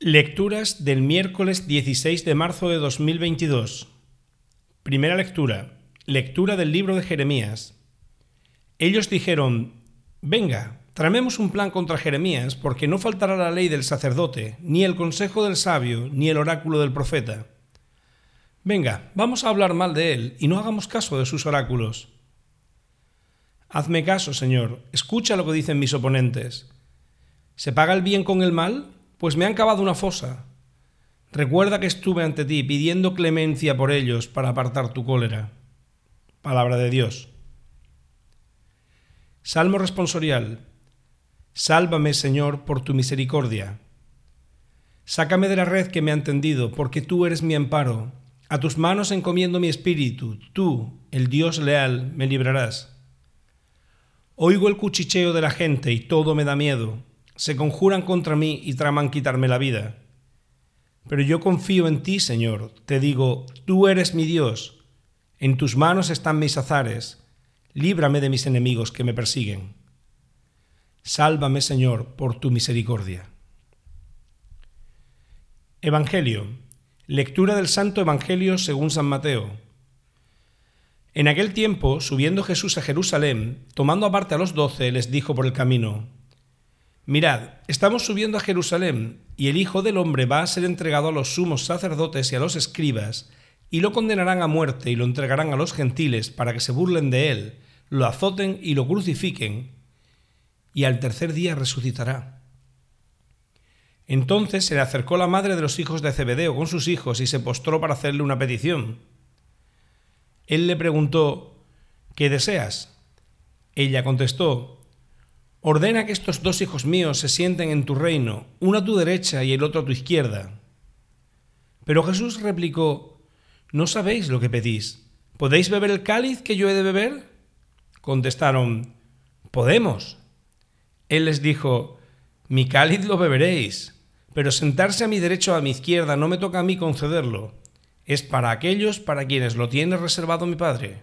Lecturas del miércoles 16 de marzo de 2022. Primera lectura. Lectura del libro de Jeremías. Ellos dijeron, Venga, tramemos un plan contra Jeremías, porque no faltará la ley del sacerdote, ni el consejo del sabio, ni el oráculo del profeta. Venga, vamos a hablar mal de él, y no hagamos caso de sus oráculos. Hazme caso, Señor, escucha lo que dicen mis oponentes. ¿Se paga el bien con el mal? Pues me han cavado una fosa. Recuerda que estuve ante ti pidiendo clemencia por ellos para apartar tu cólera. Palabra de Dios. Salmo responsorial. Sálvame, Señor, por tu misericordia. Sácame de la red que me ha tendido, porque tú eres mi amparo. A tus manos encomiendo mi espíritu, tú, el Dios leal, me librarás. Oigo el cuchicheo de la gente y todo me da miedo se conjuran contra mí y traman quitarme la vida. Pero yo confío en ti, Señor, te digo, tú eres mi Dios, en tus manos están mis azares, líbrame de mis enemigos que me persiguen. Sálvame, Señor, por tu misericordia. Evangelio. Lectura del Santo Evangelio según San Mateo. En aquel tiempo, subiendo Jesús a Jerusalén, tomando aparte a los doce, les dijo por el camino, Mirad, estamos subiendo a Jerusalén, y el Hijo del Hombre va a ser entregado a los sumos sacerdotes y a los escribas, y lo condenarán a muerte y lo entregarán a los gentiles para que se burlen de él, lo azoten y lo crucifiquen, y al tercer día resucitará. Entonces se le acercó la madre de los hijos de Zebedeo con sus hijos y se postró para hacerle una petición. Él le preguntó, ¿qué deseas? Ella contestó, Ordena que estos dos hijos míos se sienten en tu reino, uno a tu derecha y el otro a tu izquierda. Pero Jesús replicó, No sabéis lo que pedís. ¿Podéis beber el cáliz que yo he de beber? Contestaron, Podemos. Él les dijo, Mi cáliz lo beberéis, pero sentarse a mi derecha o a mi izquierda no me toca a mí concederlo. Es para aquellos para quienes lo tiene reservado mi Padre.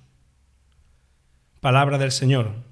Palabra del Señor.